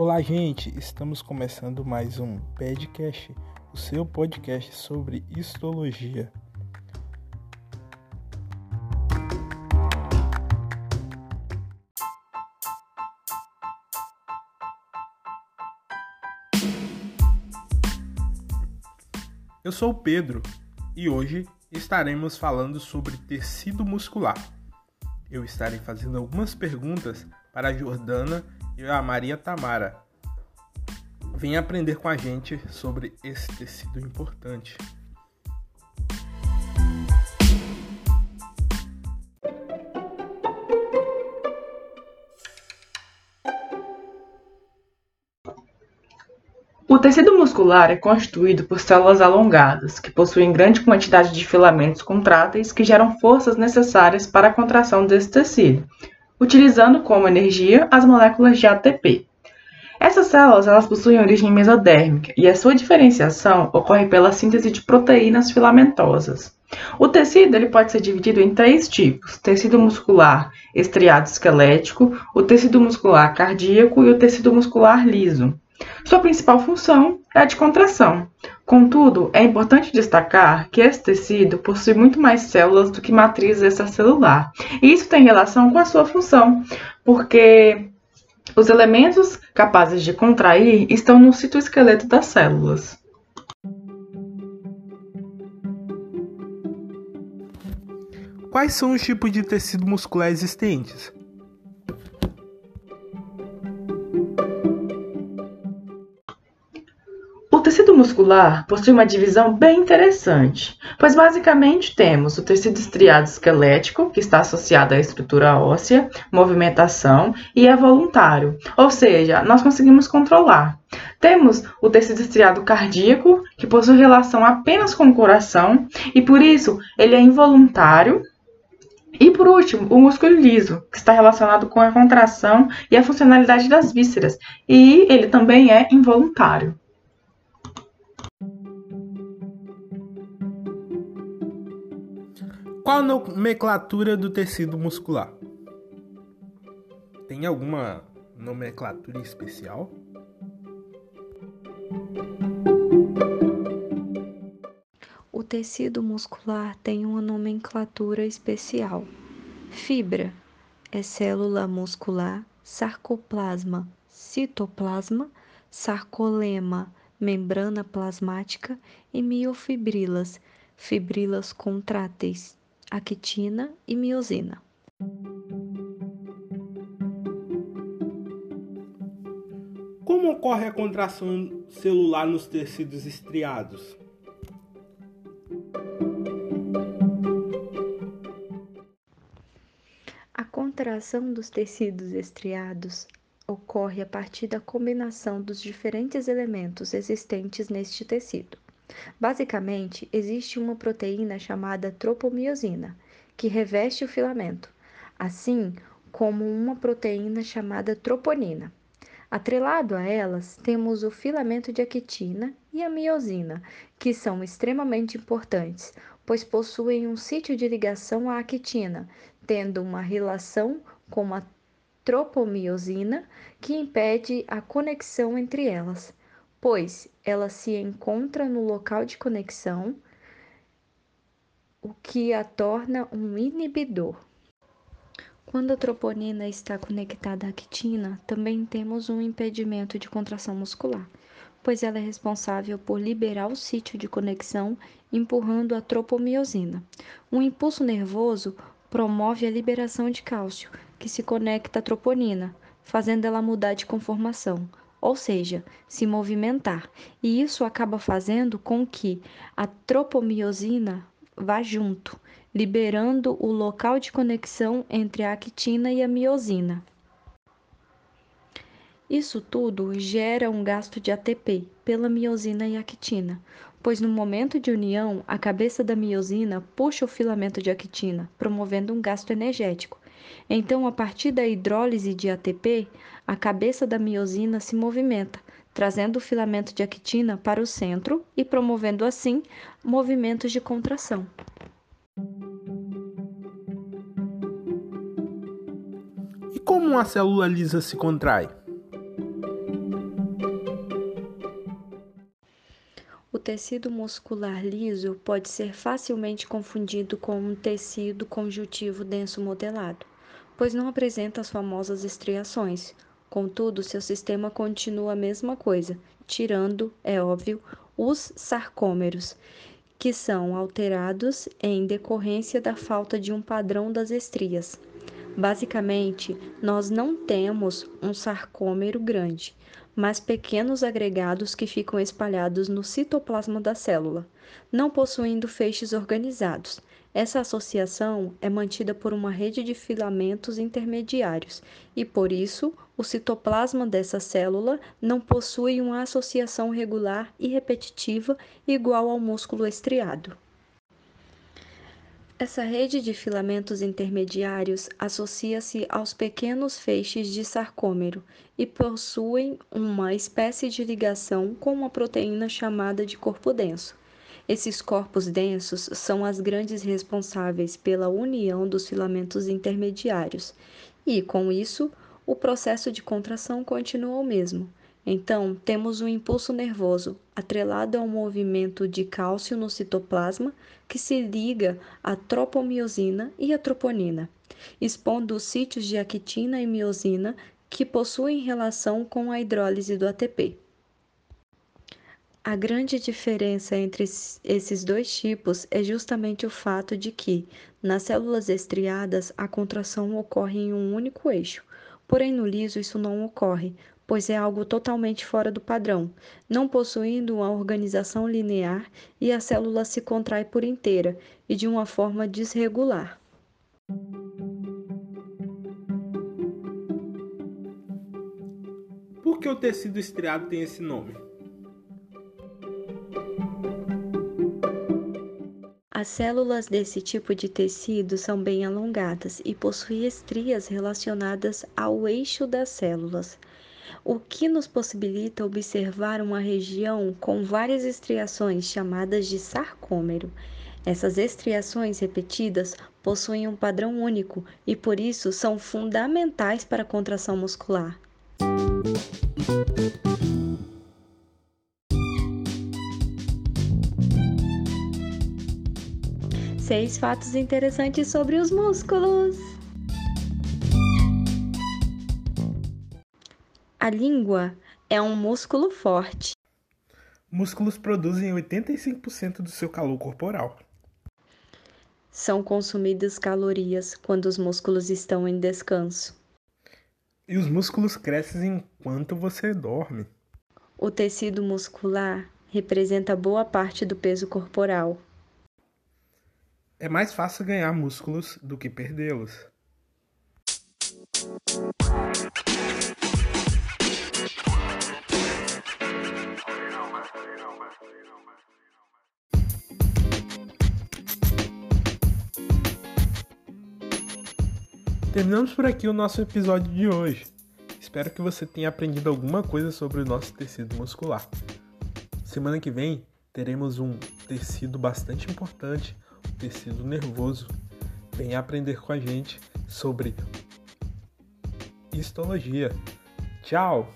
Olá, gente! Estamos começando mais um podcast, o seu podcast sobre histologia. Eu sou o Pedro e hoje estaremos falando sobre tecido muscular. Eu estarei fazendo algumas perguntas para a Jordana e a Maria Tamara. Venha aprender com a gente sobre esse tecido importante. O tecido muscular é constituído por células alongadas, que possuem grande quantidade de filamentos contráteis que geram forças necessárias para a contração desse tecido, utilizando como energia as moléculas de ATP. Essas células elas possuem origem mesodérmica e a sua diferenciação ocorre pela síntese de proteínas filamentosas. O tecido ele pode ser dividido em três tipos: tecido muscular estriado esquelético, o tecido muscular cardíaco e o tecido muscular liso. Sua principal função é a de contração. Contudo, é importante destacar que esse tecido possui muito mais células do que matriz extracelular. E isso tem relação com a sua função, porque os elementos capazes de contrair estão no citoesqueleto das células. Quais são os tipos de tecido muscular existentes? Muscular possui uma divisão bem interessante, pois basicamente temos o tecido estriado esquelético, que está associado à estrutura óssea, movimentação e é voluntário, ou seja, nós conseguimos controlar. Temos o tecido estriado cardíaco, que possui relação apenas com o coração e por isso ele é involuntário. E por último, o músculo liso, que está relacionado com a contração e a funcionalidade das vísceras, e ele também é involuntário. Qual a nomenclatura do tecido muscular? Tem alguma nomenclatura especial? O tecido muscular tem uma nomenclatura especial. Fibra é célula muscular, sarcoplasma, citoplasma, sarcolema, membrana plasmática e miofibrilas, fibrilas contráteis, actina e miosina. Como ocorre a contração celular nos tecidos estriados? A contração dos tecidos estriados ocorre a partir da combinação dos diferentes elementos existentes neste tecido. Basicamente, existe uma proteína chamada tropomiosina, que reveste o filamento, assim como uma proteína chamada troponina. Atrelado a elas, temos o filamento de actina e a miosina, que são extremamente importantes, pois possuem um sítio de ligação à actina, tendo uma relação com a tropomiosina que impede a conexão entre elas pois ela se encontra no local de conexão, o que a torna um inibidor. Quando a troponina está conectada à actina, também temos um impedimento de contração muscular, pois ela é responsável por liberar o sítio de conexão, empurrando a tropomiosina. Um impulso nervoso promove a liberação de cálcio, que se conecta à troponina, fazendo ela mudar de conformação, ou seja, se movimentar, e isso acaba fazendo com que a tropomiosina vá junto, liberando o local de conexão entre a actina e a miosina. Isso tudo gera um gasto de ATP pela miosina e actina, pois no momento de união, a cabeça da miosina puxa o filamento de actina, promovendo um gasto energético. Então, a partir da hidrólise de ATP, a cabeça da miosina se movimenta, trazendo o filamento de actina para o centro e promovendo assim movimentos de contração. E como uma célula lisa se contrai? Tecido muscular liso pode ser facilmente confundido com um tecido conjuntivo denso modelado, pois não apresenta as famosas estriações. Contudo, seu sistema continua a mesma coisa, tirando, é óbvio, os sarcômeros, que são alterados em decorrência da falta de um padrão das estrias. Basicamente, nós não temos um sarcômero grande, mas pequenos agregados que ficam espalhados no citoplasma da célula, não possuindo feixes organizados. Essa associação é mantida por uma rede de filamentos intermediários e, por isso, o citoplasma dessa célula não possui uma associação regular e repetitiva igual ao músculo estriado. Essa rede de filamentos intermediários associa-se aos pequenos feixes de sarcômero e possuem uma espécie de ligação com uma proteína chamada de corpo denso. Esses corpos densos são as grandes responsáveis pela união dos filamentos intermediários, e, com isso, o processo de contração continua o mesmo, então, temos um impulso nervoso atrelado ao movimento de cálcio no citoplasma que se liga à tropomiosina e à troponina, expondo os sítios de actina e miosina que possuem relação com a hidrólise do ATP. A grande diferença entre esses dois tipos é justamente o fato de que, nas células estriadas, a contração ocorre em um único eixo, porém no liso isso não ocorre, pois é algo totalmente fora do padrão, não possuindo uma organização linear e a célula se contrai por inteira e de uma forma desregular. Por que o tecido estriado tem esse nome? As células desse tipo de tecido são bem alongadas e possuem estrias relacionadas ao eixo das células o que nos possibilita observar uma região com várias estriações chamadas de sarcômero. Essas estriações repetidas possuem um padrão único e por isso são fundamentais para a contração muscular. Seis fatos interessantes sobre os músculos. A língua é um músculo forte. Músculos produzem 85% do seu calor corporal. São consumidas calorias quando os músculos estão em descanso. E os músculos crescem enquanto você dorme. O tecido muscular representa boa parte do peso corporal. É mais fácil ganhar músculos do que perdê-los. Terminamos por aqui o nosso episódio de hoje. Espero que você tenha aprendido alguma coisa sobre o nosso tecido muscular. Semana que vem teremos um tecido bastante importante, o tecido nervoso. Venha aprender com a gente sobre histologia. Tchau!